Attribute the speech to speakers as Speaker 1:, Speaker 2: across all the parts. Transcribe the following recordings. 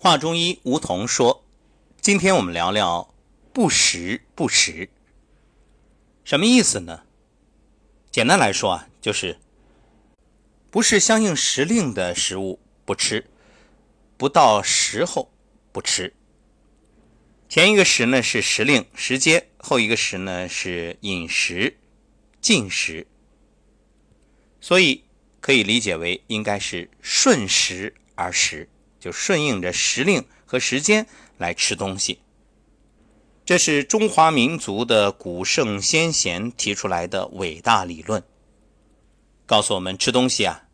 Speaker 1: 华中医吴桐说：“今天我们聊聊不时不食，什么意思呢？简单来说啊，就是不是相应时令的食物不吃，不到时候不吃。前一个时呢是时令时间，后一个时呢是饮食进食，所以可以理解为应该是顺时而食。”就顺应着时令和时间来吃东西，这是中华民族的古圣先贤提出来的伟大理论，告诉我们吃东西啊，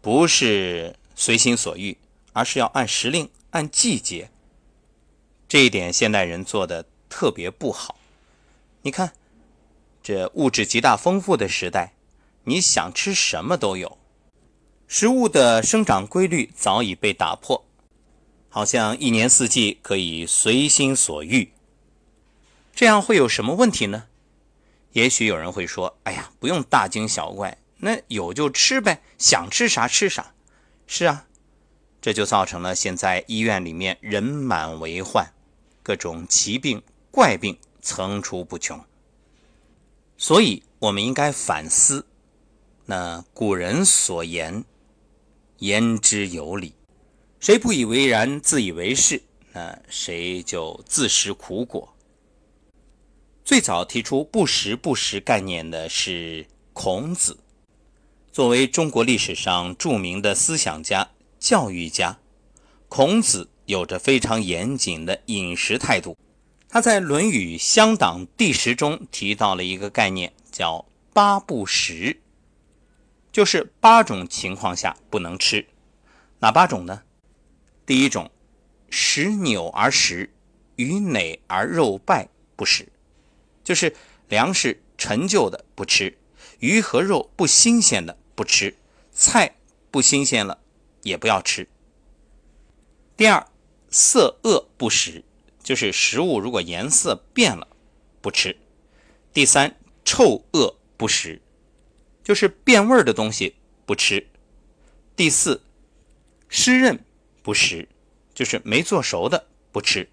Speaker 1: 不是随心所欲，而是要按时令、按季节。这一点现代人做的特别不好。你看，这物质极大丰富的时代，你想吃什么都有。食物的生长规律早已被打破，好像一年四季可以随心所欲。这样会有什么问题呢？也许有人会说：“哎呀，不用大惊小怪，那有就吃呗，想吃啥吃啥。”是啊，这就造成了现在医院里面人满为患，各种奇病怪病层出不穷。所以，我们应该反思那古人所言。言之有理，谁不以为然、自以为是，那谁就自食苦果。最早提出“不食不食”概念的是孔子，作为中国历史上著名的思想家、教育家，孔子有着非常严谨的饮食态度。他在《论语乡党第十》中提到了一个概念，叫“八不食”。就是八种情况下不能吃，哪八种呢？第一种，食纽而食，鱼馁而肉败不食，就是粮食陈旧的不吃，鱼和肉不新鲜的不吃，菜不新鲜了也不要吃。第二，色恶不食，就是食物如果颜色变了不吃。第三，臭恶不食。就是变味儿的东西不吃。第四，湿润不食，就是没做熟的不吃。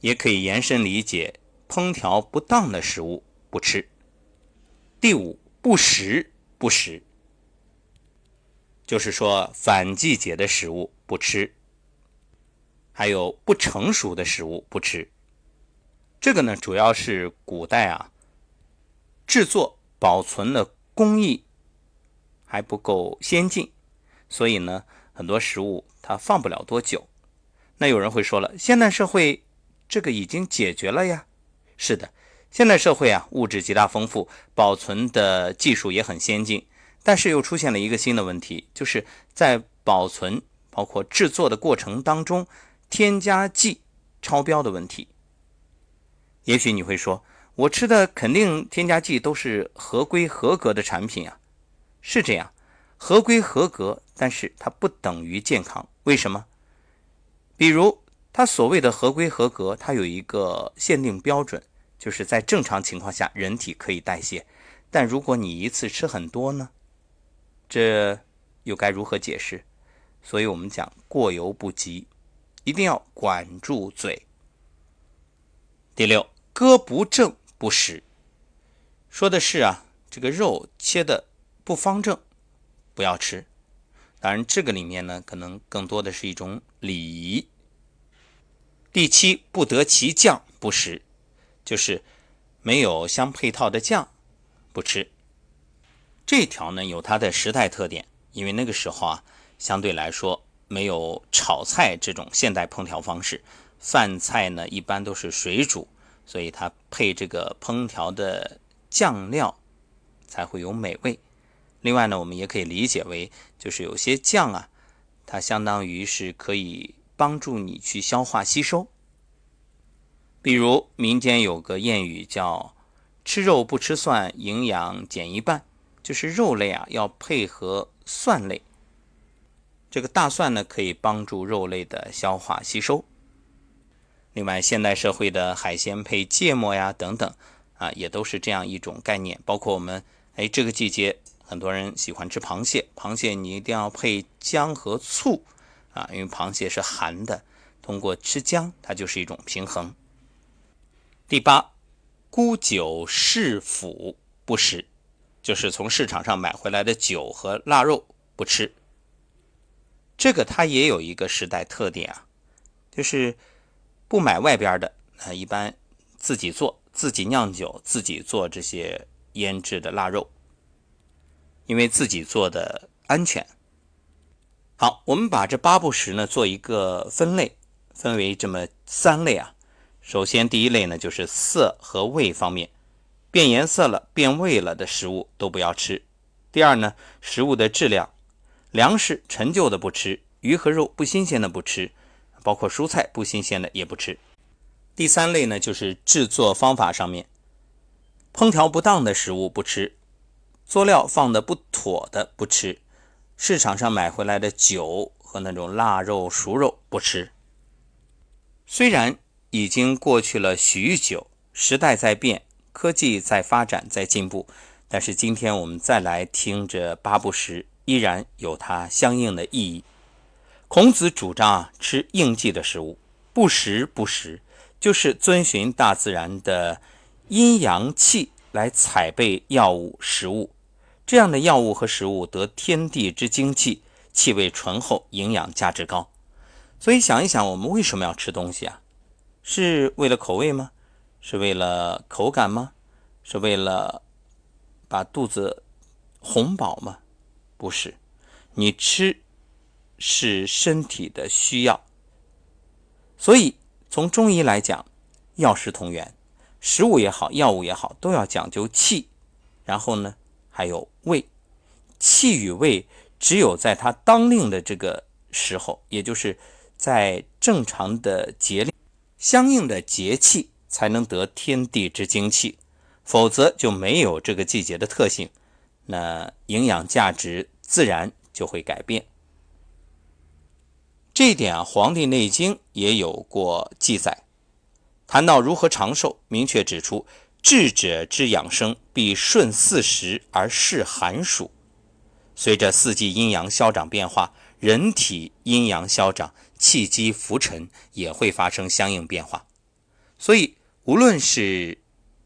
Speaker 1: 也可以延伸理解，烹调不当的食物不吃。第五，不时不食，就是说反季节的食物不吃，还有不成熟的食物不吃。这个呢，主要是古代啊制作保存的。工艺还不够先进，所以呢，很多食物它放不了多久。那有人会说了，现代社会这个已经解决了呀。是的，现代社会啊，物质极大丰富，保存的技术也很先进，但是又出现了一个新的问题，就是在保存包括制作的过程当中，添加剂超标的问题。也许你会说。我吃的肯定添加剂都是合规合格的产品啊，是这样，合规合格，但是它不等于健康。为什么？比如它所谓的合规合格，它有一个限定标准，就是在正常情况下人体可以代谢，但如果你一次吃很多呢，这又该如何解释？所以我们讲过犹不及，一定要管住嘴。第六，割不正。不食，说的是啊，这个肉切的不方正，不要吃。当然，这个里面呢，可能更多的是一种礼仪。第七，不得其酱不食，就是没有相配套的酱不吃。这条呢，有它的时代特点，因为那个时候啊，相对来说没有炒菜这种现代烹调方式，饭菜呢一般都是水煮。所以它配这个烹调的酱料才会有美味。另外呢，我们也可以理解为，就是有些酱啊，它相当于是可以帮助你去消化吸收。比如民间有个谚语叫“吃肉不吃蒜，营养减一半”，就是肉类啊要配合蒜类。这个大蒜呢，可以帮助肉类的消化吸收。另外，现代社会的海鲜配芥末呀，等等，啊，也都是这样一种概念。包括我们，哎，这个季节很多人喜欢吃螃蟹，螃蟹你一定要配姜和醋，啊，因为螃蟹是寒的，通过吃姜，它就是一种平衡。第八，沽酒市府不食，就是从市场上买回来的酒和腊肉不吃。这个它也有一个时代特点啊，就是不买外边的，啊，一般自己做，自己酿酒，自己做这些腌制的腊肉，因为自己做的安全。好，我们把这八不食呢做一个分类，分为这么三类啊。首先，第一类呢就是色和味方面，变颜色了、变味了的食物都不要吃。第二呢，食物的质量。粮食陈旧的不吃，鱼和肉不新鲜的不吃，包括蔬菜不新鲜的也不吃。第三类呢，就是制作方法上面，烹调不当的食物不吃，佐料放的不妥的不吃，市场上买回来的酒和那种腊肉、熟肉不吃。虽然已经过去了许久，时代在变，科技在发展，在进步，但是今天我们再来听这八不食。依然有它相应的意义。孔子主张啊，吃应季的食物，不食不食，就是遵循大自然的阴阳气来采备药物食物。这样的药物和食物得天地之精气，气味醇厚，营养价值高。所以想一想，我们为什么要吃东西啊？是为了口味吗？是为了口感吗？是为了把肚子哄饱吗？不是，你吃是身体的需要，所以从中医来讲，药食同源，食物也好，药物也好，都要讲究气，然后呢还有胃，气与胃只有在它当令的这个时候，也就是在正常的节令，相应的节气才能得天地之精气，否则就没有这个季节的特性，那营养价值。自然就会改变。这一点啊，《黄帝内经》也有过记载，谈到如何长寿，明确指出：智者之养生，必顺四时而适寒暑。随着四季阴阳消长变化，人体阴阳消长，气机浮沉，也会发生相应变化。所以，无论是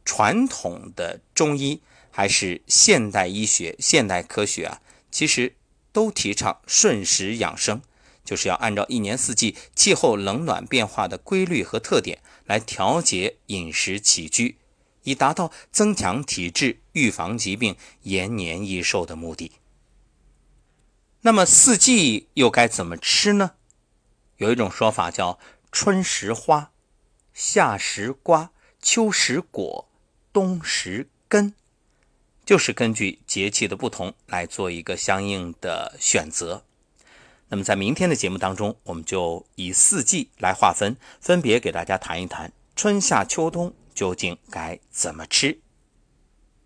Speaker 1: 传统的中医，还是现代医学、现代科学啊。其实都提倡顺时养生，就是要按照一年四季气候冷暖变化的规律和特点来调节饮食起居，以达到增强体质、预防疾病、延年益寿的目的。那么四季又该怎么吃呢？有一种说法叫“春食花，夏食瓜，秋食果，冬食根”。就是根据节气的不同来做一个相应的选择。那么在明天的节目当中，我们就以四季来划分，分别给大家谈一谈春夏秋冬究竟该怎么吃。